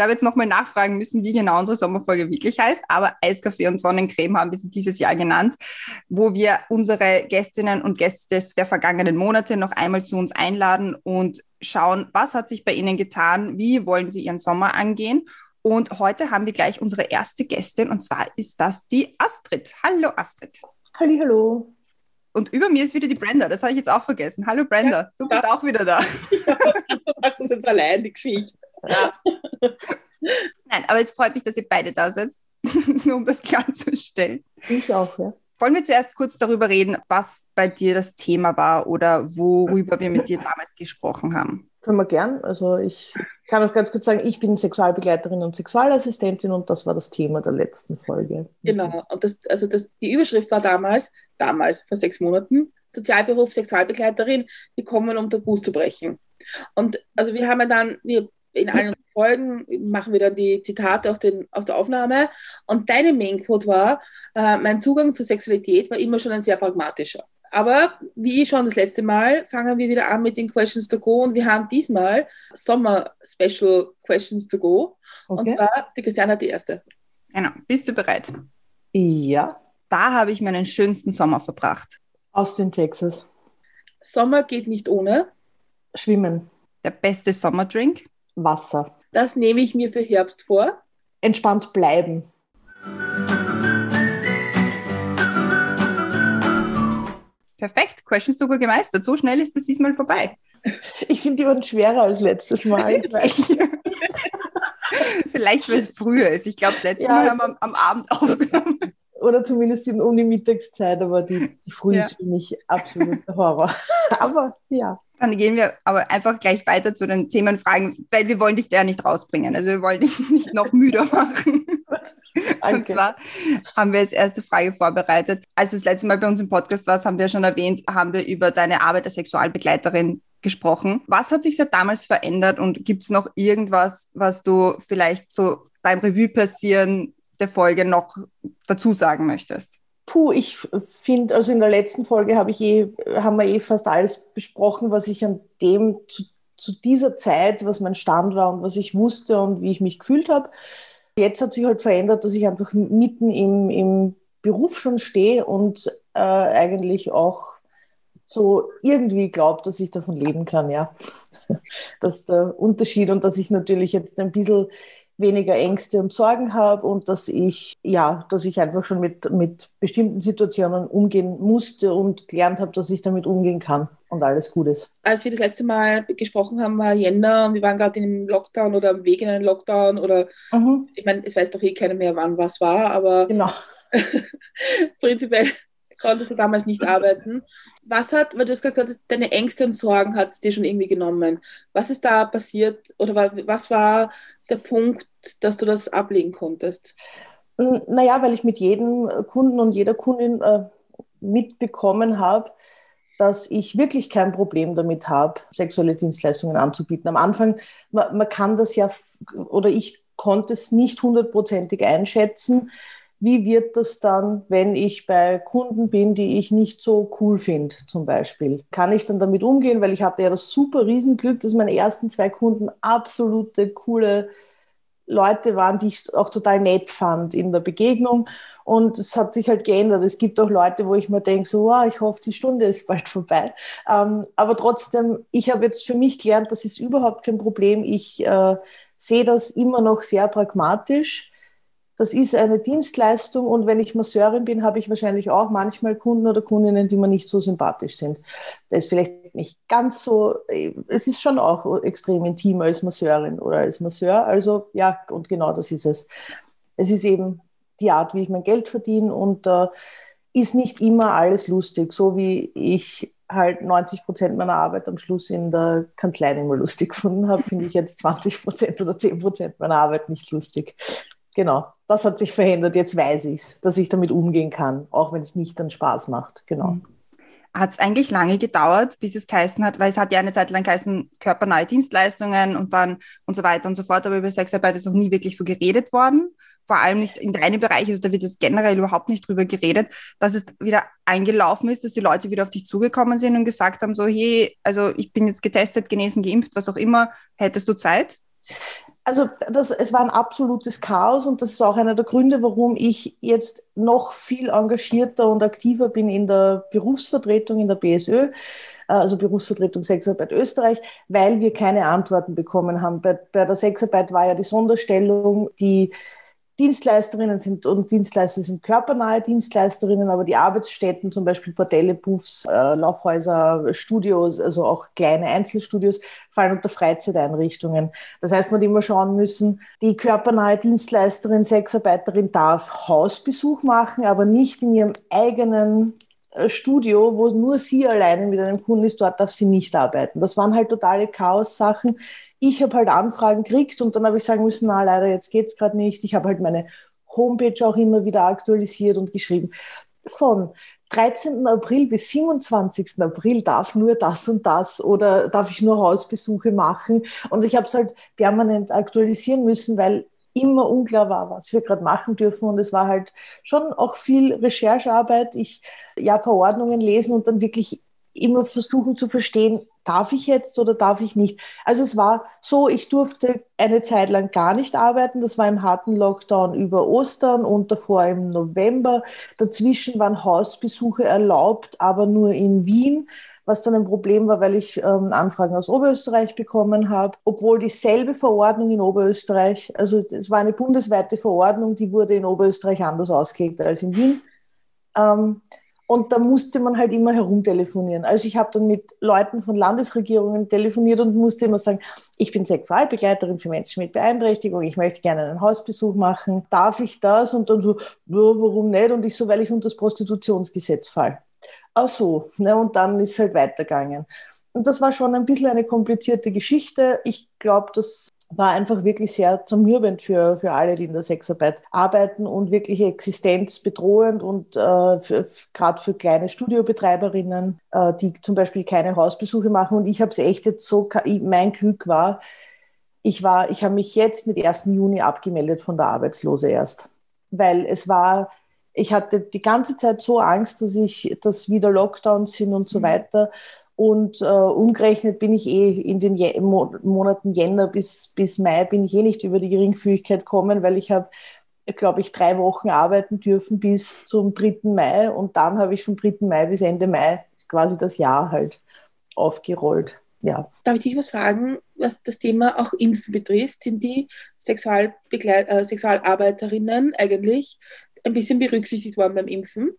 Ich habe jetzt nochmal nachfragen müssen, wie genau unsere Sommerfolge wirklich heißt, aber Eiskaffee und Sonnencreme haben wir sie dieses Jahr genannt, wo wir unsere Gästinnen und Gäste der vergangenen Monate noch einmal zu uns einladen und schauen, was hat sich bei ihnen getan, wie wollen sie ihren Sommer angehen. Und heute haben wir gleich unsere erste Gästin und zwar ist das die Astrid. Hallo Astrid. Halli, hallo. Und über mir ist wieder die Brenda, das habe ich jetzt auch vergessen. Hallo Brenda, ja, du bist ja. auch wieder da. Ja, du machst das jetzt allein, die Geschichte. Ja. Nein, aber es freut mich, dass ihr beide da seid, nur um das klarzustellen. Ich auch, ja. Wollen wir zuerst kurz darüber reden, was bei dir das Thema war oder worüber wir mit dir damals gesprochen haben? Können wir gern. Also ich kann auch ganz kurz sagen, ich bin Sexualbegleiterin und Sexualassistentin und das war das Thema der letzten Folge. Genau. Und das, also das, die Überschrift war damals, damals vor sechs Monaten, Sozialberuf Sexualbegleiterin, die kommen, um Tabus zu brechen. Und also wir haben ja dann, wir in allen Folgen machen wir dann die Zitate aus, den, aus der Aufnahme. Und deine Main-Quote war, äh, mein Zugang zur Sexualität war immer schon ein sehr pragmatischer. Aber wie schon das letzte Mal, fangen wir wieder an mit den Questions to go. Und wir haben diesmal Sommer-Special Questions to go. Okay. Und zwar, die Christiane hat die erste. Genau. Bist du bereit? Ja. Da habe ich meinen schönsten Sommer verbracht. Austin, Texas. Sommer geht nicht ohne. Schwimmen. Der beste Sommerdrink. Wasser. Das nehme ich mir für Herbst vor. Entspannt bleiben. Perfekt, Questions sogar gemeistert. So schnell ist das diesmal vorbei. Ich finde, die waren schwerer als letztes Mal. Vielleicht, weil es früher ist. Ich glaube, letztes ja. Mal haben wir am Abend aufgenommen. Oder zumindest in, um die Mittagszeit, aber die, die Früh ja. ist für mich absolut Horror. aber ja. Dann gehen wir aber einfach gleich weiter zu den Themenfragen, weil wir wollen dich da nicht rausbringen. Also wir wollen dich nicht noch müder machen. Und zwar haben wir als erste Frage vorbereitet. Als du das letzte Mal bei uns im Podcast warst, haben wir schon erwähnt, haben wir über deine Arbeit als Sexualbegleiterin gesprochen. Was hat sich seit damals verändert und gibt es noch irgendwas, was du vielleicht so beim Revue passieren der Folge noch dazu sagen möchtest? Puh, ich finde, also in der letzten Folge habe ich eh, haben wir eh fast alles besprochen, was ich an dem zu, zu dieser Zeit, was mein Stand war und was ich wusste und wie ich mich gefühlt habe. Jetzt hat sich halt verändert, dass ich einfach mitten im, im Beruf schon stehe und äh, eigentlich auch so irgendwie glaube, dass ich davon leben kann, ja. Das ist der Unterschied und dass ich natürlich jetzt ein bisschen weniger Ängste und Sorgen habe und dass ich, ja, dass ich einfach schon mit, mit bestimmten Situationen umgehen musste und gelernt habe, dass ich damit umgehen kann und alles gut ist. Als wir das letzte Mal gesprochen haben, war Jänner und wir waren gerade in einem Lockdown oder am Weg in einen Lockdown oder, mhm. ich meine, es weiß doch eh keiner mehr, wann was war, aber genau. prinzipiell konntest du damals nicht arbeiten. Was hat, weil du hast gesagt, deine Ängste und Sorgen hat es dir schon irgendwie genommen. Was ist da passiert oder was war der Punkt, dass du das ablegen konntest? Naja, weil ich mit jedem Kunden und jeder Kundin äh, mitbekommen habe, dass ich wirklich kein Problem damit habe, sexuelle Dienstleistungen anzubieten. Am Anfang, man, man kann das ja, oder ich konnte es nicht hundertprozentig einschätzen, wie wird das dann, wenn ich bei Kunden bin, die ich nicht so cool finde, zum Beispiel? Kann ich dann damit umgehen? Weil ich hatte ja das super Riesenglück, dass meine ersten zwei Kunden absolute coole Leute waren, die ich auch total nett fand in der Begegnung. Und es hat sich halt geändert. Es gibt auch Leute, wo ich mir denke, so, wow, ich hoffe, die Stunde ist bald vorbei. Ähm, aber trotzdem, ich habe jetzt für mich gelernt, das ist überhaupt kein Problem. Ich äh, sehe das immer noch sehr pragmatisch das ist eine Dienstleistung und wenn ich Masseurin bin, habe ich wahrscheinlich auch manchmal Kunden oder Kundinnen, die mir nicht so sympathisch sind. Das ist vielleicht nicht ganz so, es ist schon auch extrem intim als Masseurin oder als Masseur. Also ja, und genau das ist es. Es ist eben die Art, wie ich mein Geld verdiene und äh, ist nicht immer alles lustig, so wie ich halt 90 Prozent meiner Arbeit am Schluss in der Kanzlei immer lustig gefunden habe, finde ich jetzt 20 Prozent oder 10 Prozent meiner Arbeit nicht lustig. Genau, das hat sich verändert. Jetzt weiß ich es, dass ich damit umgehen kann, auch wenn es nicht dann Spaß macht. Genau. Mhm. hat es eigentlich lange gedauert, bis es geheißen hat, weil es hat ja eine Zeit lang geheißen, körpernahe Dienstleistungen und dann und so weiter und so fort, aber über Sexarbeit ist noch nie wirklich so geredet worden vor allem nicht in deinem Bereich, also da wird jetzt generell überhaupt nicht drüber geredet, dass es wieder eingelaufen ist, dass die Leute wieder auf dich zugekommen sind und gesagt haben, so, hey, also ich bin jetzt getestet, genesen, geimpft, was auch immer, hättest du Zeit? Also das, es war ein absolutes Chaos und das ist auch einer der Gründe, warum ich jetzt noch viel engagierter und aktiver bin in der Berufsvertretung in der BSÖ, äh, also Berufsvertretung Sexarbeit Österreich, weil wir keine Antworten bekommen haben. Bei, bei der Sexarbeit war ja die Sonderstellung, die Dienstleisterinnen sind und Dienstleister sind körpernahe Dienstleisterinnen, aber die Arbeitsstätten, zum Beispiel Bordelle, Puffs, äh, Laufhäuser, Studios, also auch kleine Einzelstudios, fallen unter Freizeiteinrichtungen. Das heißt, man hat immer schauen müssen, die körpernahe Dienstleisterin, Sexarbeiterin darf Hausbesuch machen, aber nicht in ihrem eigenen äh, Studio, wo nur sie alleine mit einem Kunden ist, dort darf sie nicht arbeiten. Das waren halt totale Chaos-Sachen ich habe halt Anfragen gekriegt und dann habe ich sagen müssen, na leider, jetzt geht es gerade nicht. Ich habe halt meine Homepage auch immer wieder aktualisiert und geschrieben. Von 13. April bis 27. April darf nur das und das oder darf ich nur Hausbesuche machen. Und ich habe es halt permanent aktualisieren müssen, weil immer unklar war, was wir gerade machen dürfen. Und es war halt schon auch viel Recherchearbeit. Ich ja Verordnungen lesen und dann wirklich immer versuchen zu verstehen, darf ich jetzt oder darf ich nicht? Also es war so, ich durfte eine Zeit lang gar nicht arbeiten. Das war im harten Lockdown über Ostern und davor im November. Dazwischen waren Hausbesuche erlaubt, aber nur in Wien, was dann ein Problem war, weil ich ähm, Anfragen aus Oberösterreich bekommen habe, obwohl dieselbe Verordnung in Oberösterreich, also es war eine bundesweite Verordnung, die wurde in Oberösterreich anders ausgelegt als in Wien. Ähm, und da musste man halt immer herumtelefonieren. Also ich habe dann mit Leuten von Landesregierungen telefoniert und musste immer sagen, ich bin Sexualbegleiterin für Menschen mit Beeinträchtigung, ich möchte gerne einen Hausbesuch machen, darf ich das? Und dann so, warum nicht? Und ich so, weil ich unter das Prostitutionsgesetz fall. Ach so, ne? und dann ist es halt weitergegangen. Und das war schon ein bisschen eine komplizierte Geschichte. Ich glaube, dass war einfach wirklich sehr zermürbend für, für alle, die in der Sexarbeit arbeiten und wirklich existenzbedrohend und äh, gerade für kleine Studiobetreiberinnen, äh, die zum Beispiel keine Hausbesuche machen. Und ich habe es echt jetzt so, mein Glück war, ich war, ich habe mich jetzt mit 1. Juni abgemeldet von der Arbeitslose erst, weil es war, ich hatte die ganze Zeit so Angst, dass ich, dass wieder Lockdowns sind und so mhm. weiter. Und äh, umgerechnet bin ich eh in den Je Mo Monaten Jänner bis, bis Mai bin ich eh nicht über die Geringfügigkeit gekommen, weil ich habe, glaube ich, drei Wochen arbeiten dürfen bis zum 3. Mai. Und dann habe ich vom 3. Mai bis Ende Mai quasi das Jahr halt aufgerollt. Ja. Darf ich dich was fragen, was das Thema auch Impfen betrifft? Sind die Sexualbegleit äh, Sexualarbeiterinnen eigentlich ein bisschen berücksichtigt worden beim Impfen?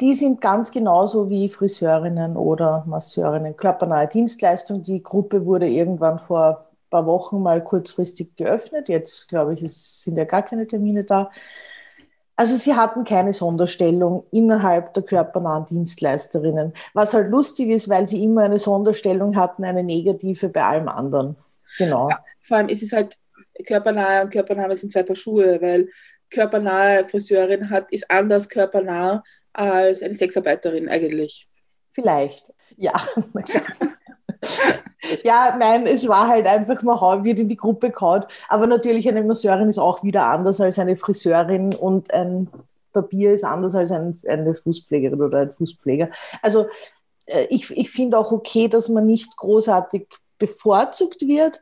Die sind ganz genauso wie Friseurinnen oder Masseurinnen. Körpernahe Dienstleistung. Die Gruppe wurde irgendwann vor ein paar Wochen mal kurzfristig geöffnet. Jetzt, glaube ich, sind ja gar keine Termine da. Also sie hatten keine Sonderstellung innerhalb der körpernahen Dienstleisterinnen. Was halt lustig ist, weil sie immer eine Sonderstellung hatten, eine negative bei allem anderen. Genau. Ja, vor allem ist es halt körpernahe und körpernahe sind zwei Paar Schuhe, weil körpernahe Friseurin hat, ist anders körpernah als eine Sexarbeiterin eigentlich. Vielleicht, ja. ja, nein, es war halt einfach, man wird in die Gruppe gehauen. Aber natürlich, eine Masseurin ist auch wieder anders als eine Friseurin und ein Papier ist anders als ein, eine Fußpflegerin oder ein Fußpfleger. Also äh, ich, ich finde auch okay, dass man nicht großartig bevorzugt wird.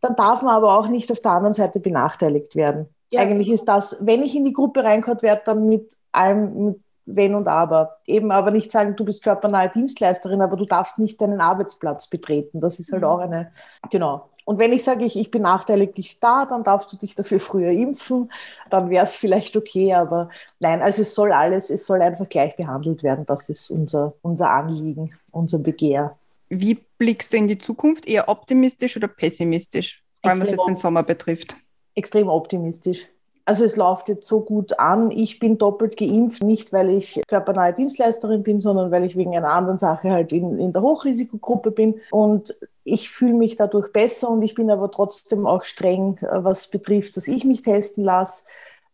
Dann darf man aber auch nicht auf der anderen Seite benachteiligt werden. Ja. Eigentlich ist das, wenn ich in die Gruppe reinkommt, werde, dann mit allem, mit wenn und aber. Eben aber nicht sagen, du bist körpernahe Dienstleisterin, aber du darfst nicht deinen Arbeitsplatz betreten. Das ist halt mhm. auch eine, genau. Und wenn ich sage, ich, ich benachteilige dich da, dann darfst du dich dafür früher impfen, dann wäre es vielleicht okay, aber nein, also es soll alles, es soll einfach gleich behandelt werden. Das ist unser, unser Anliegen, unser Begehr. Wie blickst du in die Zukunft? Eher optimistisch oder pessimistisch? Vor allem was jetzt den Sommer betrifft. Extrem optimistisch. Also es läuft jetzt so gut an. Ich bin doppelt geimpft, nicht weil ich körpernahe Dienstleisterin bin, sondern weil ich wegen einer anderen Sache halt in, in der Hochrisikogruppe bin. Und ich fühle mich dadurch besser und ich bin aber trotzdem auch streng, äh, was betrifft, dass ich mich testen lasse.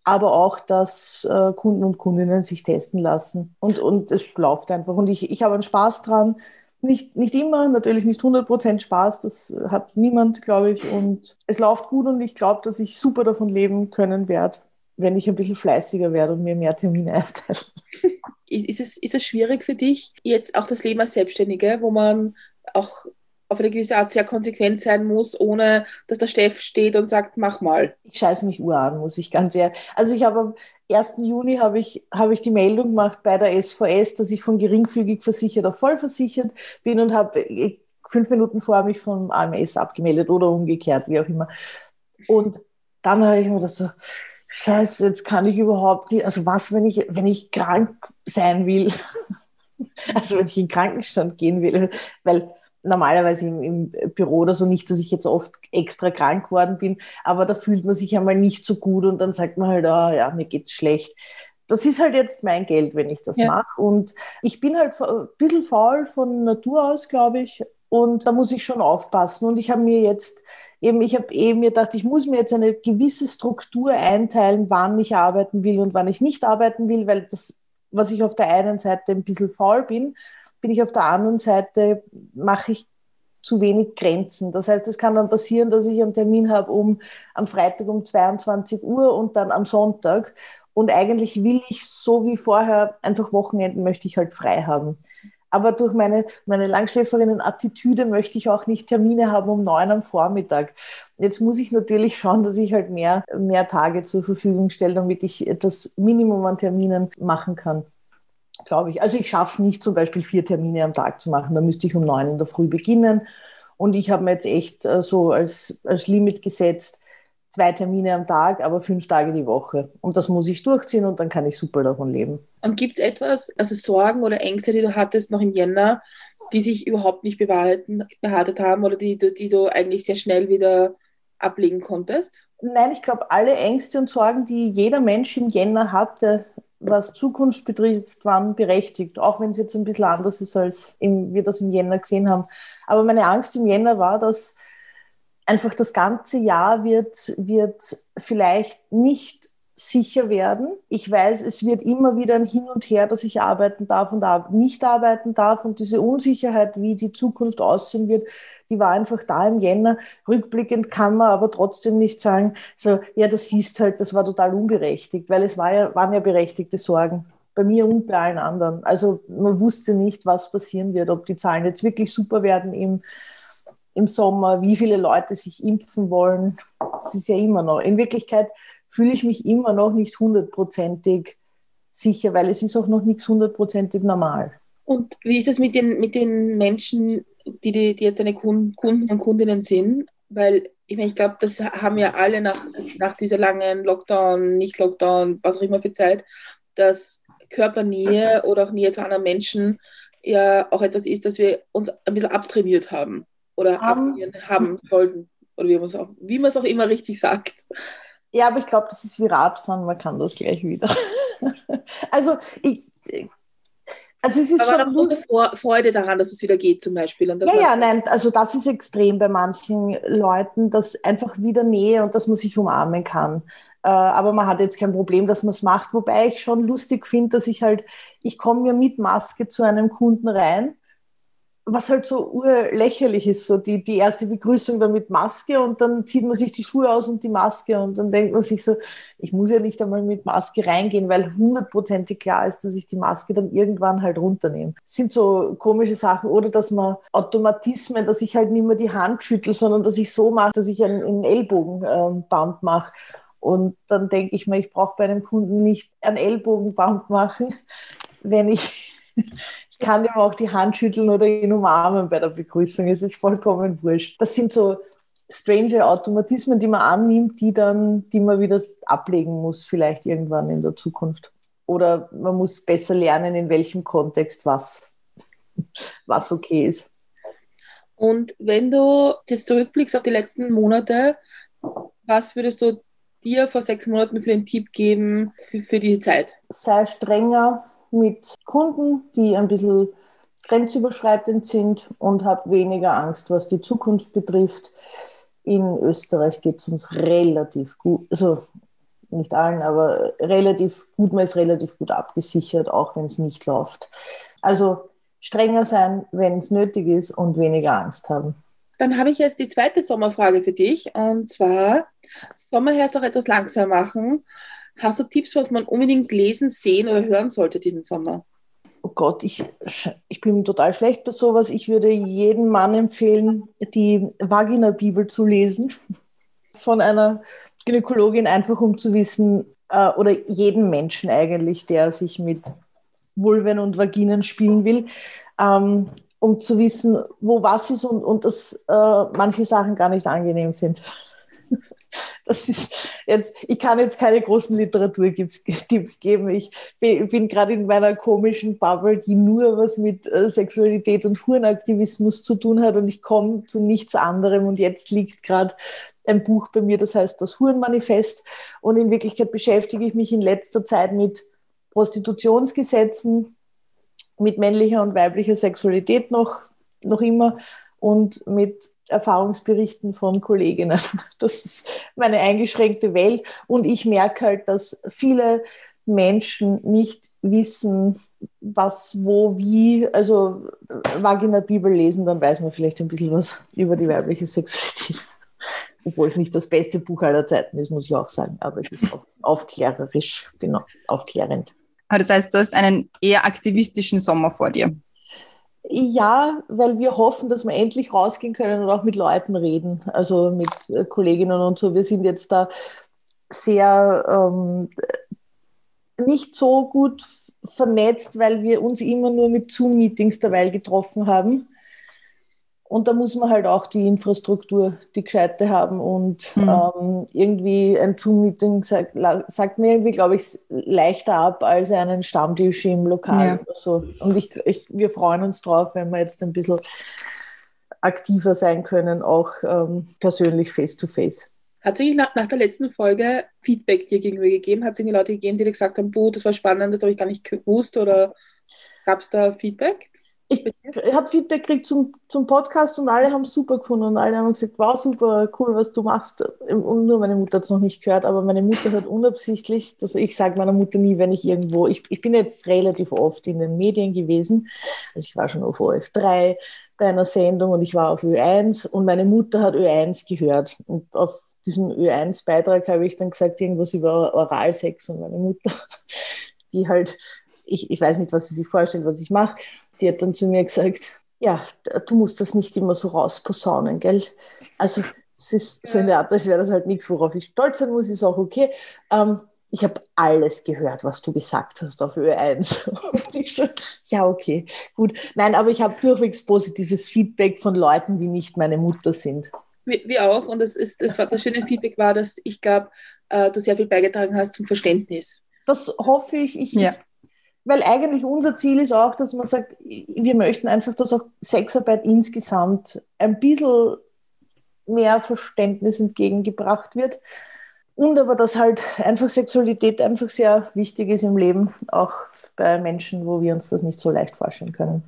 aber auch, dass äh, Kunden und Kundinnen sich testen lassen. Und, und es läuft einfach. Und ich, ich habe einen Spaß dran. Nicht, nicht immer, natürlich nicht 100% Spaß, das hat niemand, glaube ich. Und es läuft gut und ich glaube, dass ich super davon leben können werde, wenn ich ein bisschen fleißiger werde und mir mehr Termine einteile. Ist, ist, es, ist es schwierig für dich, jetzt auch das Leben als Selbstständige, wo man auch auf eine gewisse Art sehr konsequent sein muss, ohne dass der Chef steht und sagt, mach mal. Ich scheiße mich ur an, muss ich ganz ehrlich. Also ich habe am 1. Juni habe ich, habe ich die Meldung gemacht bei der SVS, dass ich von geringfügig versichert auf vollversichert bin und habe äh, fünf Minuten vor mich vom AMS abgemeldet oder umgekehrt, wie auch immer. Und dann habe ich mir das so, scheiße, jetzt kann ich überhaupt nicht, also was, wenn ich, wenn ich krank sein will? also wenn ich in den Krankenstand gehen will, weil normalerweise im, im, Büro oder so nicht, dass ich jetzt oft extra krank geworden bin, aber da fühlt man sich einmal nicht so gut und dann sagt man halt, ah oh, ja, mir geht's schlecht. Das ist halt jetzt mein Geld, wenn ich das ja. mache. Und ich bin halt ein bisschen faul von Natur aus, glaube ich. Und da muss ich schon aufpassen. Und ich habe mir jetzt eben, ich habe eben mir gedacht, ich muss mir jetzt eine gewisse Struktur einteilen, wann ich arbeiten will und wann ich nicht arbeiten will, weil das, was ich auf der einen Seite ein bisschen faul bin, bin ich auf der anderen Seite, mache ich zu wenig Grenzen. Das heißt, es kann dann passieren, dass ich einen Termin habe um am Freitag um 22 Uhr und dann am Sonntag. Und eigentlich will ich so wie vorher einfach Wochenenden möchte ich halt frei haben. Aber durch meine, meine Langschläferinnen-Attitüde möchte ich auch nicht Termine haben um neun am Vormittag. Jetzt muss ich natürlich schauen, dass ich halt mehr, mehr Tage zur Verfügung stelle, damit ich das Minimum an Terminen machen kann glaube ich. Also ich schaffe es nicht, zum Beispiel vier Termine am Tag zu machen. Da müsste ich um neun in der Früh beginnen. Und ich habe mir jetzt echt äh, so als, als Limit gesetzt, zwei Termine am Tag, aber fünf Tage die Woche. Und das muss ich durchziehen und dann kann ich super davon leben. Und gibt es etwas, also Sorgen oder Ängste, die du hattest noch im Jänner, die sich überhaupt nicht bewahrheitet haben oder die, die du eigentlich sehr schnell wieder ablegen konntest? Nein, ich glaube, alle Ängste und Sorgen, die jeder Mensch im Jänner hatte, was Zukunft betrifft, waren berechtigt, auch wenn es jetzt ein bisschen anders ist, als im, wir das im Jänner gesehen haben. Aber meine Angst im Jänner war, dass einfach das ganze Jahr wird, wird vielleicht nicht sicher werden. Ich weiß, es wird immer wieder ein Hin und Her, dass ich arbeiten darf und nicht arbeiten darf. Und diese Unsicherheit, wie die Zukunft aussehen wird, die war einfach da im Jänner. Rückblickend kann man aber trotzdem nicht sagen, so, ja, das hieß halt, das war total unberechtigt, weil es war ja, waren ja berechtigte Sorgen. Bei mir und bei allen anderen. Also man wusste nicht, was passieren wird, ob die Zahlen jetzt wirklich super werden im, im Sommer, wie viele Leute sich impfen wollen. Das ist ja immer noch. In Wirklichkeit fühle ich mich immer noch nicht hundertprozentig sicher, weil es ist auch noch nichts hundertprozentig normal. Und wie ist es mit den, mit den Menschen, die, die, die jetzt deine Kunden und Kundinnen sind? Weil ich meine, ich glaube, das haben ja alle nach, nach dieser langen Lockdown, Nicht-Lockdown, was auch immer für Zeit, dass Körpernähe oder auch Nähe zu anderen Menschen ja auch etwas ist, das wir uns ein bisschen abtrainiert haben oder um, haben sollten. Oder wie man es auch, wie man es auch immer richtig sagt. Ja, aber ich glaube, das ist wie Radfahren, man kann das gleich wieder. also ich, also es ist aber schon große Freude daran, dass es wieder geht, zum Beispiel. ja, ja, nein, also das ist extrem bei manchen Leuten, dass einfach wieder Nähe und dass man sich umarmen kann. Äh, aber man hat jetzt kein Problem, dass man es macht. Wobei ich schon lustig finde, dass ich halt, ich komme ja mit Maske zu einem Kunden rein was halt so urlächerlich ist, so die, die erste Begrüßung dann mit Maske und dann zieht man sich die Schuhe aus und die Maske und dann denkt man sich so, ich muss ja nicht einmal mit Maske reingehen, weil hundertprozentig klar ist, dass ich die Maske dann irgendwann halt runternehme. Das sind so komische Sachen oder dass man Automatismen, dass ich halt nicht mehr die Hand schüttel, sondern dass ich so mache, dass ich einen, einen Ellbogenbump ähm, mache. Und dann denke ich mir, ich brauche bei einem Kunden nicht einen Ellbogenbump machen, wenn ich kann ihm auch die Hand schütteln oder ihn umarmen bei der Begrüßung. Es ist vollkommen wurscht. Das sind so strange Automatismen, die man annimmt, die dann, die man wieder ablegen muss, vielleicht irgendwann in der Zukunft. Oder man muss besser lernen, in welchem Kontext was, was okay ist. Und wenn du jetzt zurückblickst auf die letzten Monate, was würdest du dir vor sechs Monaten für den Tipp geben für, für die Zeit? Sei strenger, mit Kunden, die ein bisschen grenzüberschreitend sind und habe weniger Angst, was die Zukunft betrifft. In Österreich geht es uns relativ gut. Also nicht allen, aber relativ gut, man ist relativ gut abgesichert, auch wenn es nicht läuft. Also strenger sein, wenn es nötig ist und weniger Angst haben. Dann habe ich jetzt die zweite Sommerfrage für dich und zwar, Sommerherz auch etwas langsam machen. Hast du Tipps, was man unbedingt lesen, sehen oder hören sollte diesen Sommer? Oh Gott, ich, ich bin total schlecht bei sowas. Ich würde jedem Mann empfehlen, die Vagina-Bibel zu lesen von einer Gynäkologin, einfach um zu wissen, äh, oder jeden Menschen eigentlich, der sich mit Vulven und Vaginen spielen will, ähm, um zu wissen, wo was ist und, und dass äh, manche Sachen gar nicht angenehm sind. Das ist jetzt, ich kann jetzt keine großen Literaturtipps geben. Ich bin gerade in meiner komischen Bubble, die nur was mit äh, Sexualität und Hurenaktivismus zu tun hat und ich komme zu nichts anderem. Und jetzt liegt gerade ein Buch bei mir, das heißt das Hurenmanifest. Und in Wirklichkeit beschäftige ich mich in letzter Zeit mit Prostitutionsgesetzen, mit männlicher und weiblicher Sexualität noch, noch immer und mit Erfahrungsberichten von Kolleginnen. Das ist meine eingeschränkte Welt. Und ich merke halt, dass viele Menschen nicht wissen, was, wo, wie. Also Vagina Bibel lesen, dann weiß man vielleicht ein bisschen was über die weibliche Sexualität. Obwohl es nicht das beste Buch aller Zeiten ist, muss ich auch sagen. Aber es ist auf, aufklärerisch, genau, aufklärend. Aber das heißt, du hast einen eher aktivistischen Sommer vor dir. Ja, weil wir hoffen, dass wir endlich rausgehen können und auch mit Leuten reden, also mit äh, Kolleginnen und so. Wir sind jetzt da sehr ähm, nicht so gut vernetzt, weil wir uns immer nur mit Zoom-Meetings derweil getroffen haben. Und da muss man halt auch die Infrastruktur, die gescheite haben. Und mhm. ähm, irgendwie ein Zoom-Meeting sagt, sagt, mir irgendwie, glaube ich, leichter ab als einen Stammtisch im Lokal ja. oder so. Und ich, ich, wir freuen uns drauf, wenn wir jetzt ein bisschen aktiver sein können, auch ähm, persönlich face-to-face. Hat es nach, nach, der letzten Folge Feedback dir gegenüber gegeben? Hat es irgendwie Leute gegeben, die dir gesagt haben, boah, das war spannend, das habe ich gar nicht gewusst? Oder gab es da Feedback? Ich, habe Feedback gekriegt zum, zum Podcast und alle haben es super gefunden. Und alle haben gesagt, wow, super cool, was du machst. Und nur meine Mutter hat es noch nicht gehört, aber meine Mutter hat unabsichtlich, also ich sage meiner Mutter nie, wenn ich irgendwo, ich, ich bin jetzt relativ oft in den Medien gewesen, also ich war schon auf OF3 bei einer Sendung und ich war auf Ö1 und meine Mutter hat Ö1 gehört. Und auf diesem Ö1-Beitrag habe ich dann gesagt, irgendwas über Oralsex und meine Mutter, die halt, ich, ich weiß nicht, was sie sich vorstellt, was ich mache, die hat dann zu mir gesagt, ja, du musst das nicht immer so rausposaunen, gell? Also es ist so in der Art, als wäre das halt nichts, worauf ich stolz sein muss, ist auch okay. Ähm, ich habe alles gehört, was du gesagt hast auf Ö1. Und ich so, ja, okay, gut. Nein, aber ich habe durchwegs positives Feedback von Leuten, die nicht meine Mutter sind. Wie, wie auch. Und das, ist, das, war, das schöne Feedback war, dass ich glaube, äh, du sehr viel beigetragen hast zum Verständnis. Das hoffe ich. Ich, ja weil eigentlich unser Ziel ist auch, dass man sagt, wir möchten einfach, dass auch Sexarbeit insgesamt ein bisschen mehr Verständnis entgegengebracht wird. Und aber, dass halt einfach Sexualität einfach sehr wichtig ist im Leben, auch bei Menschen, wo wir uns das nicht so leicht vorstellen können.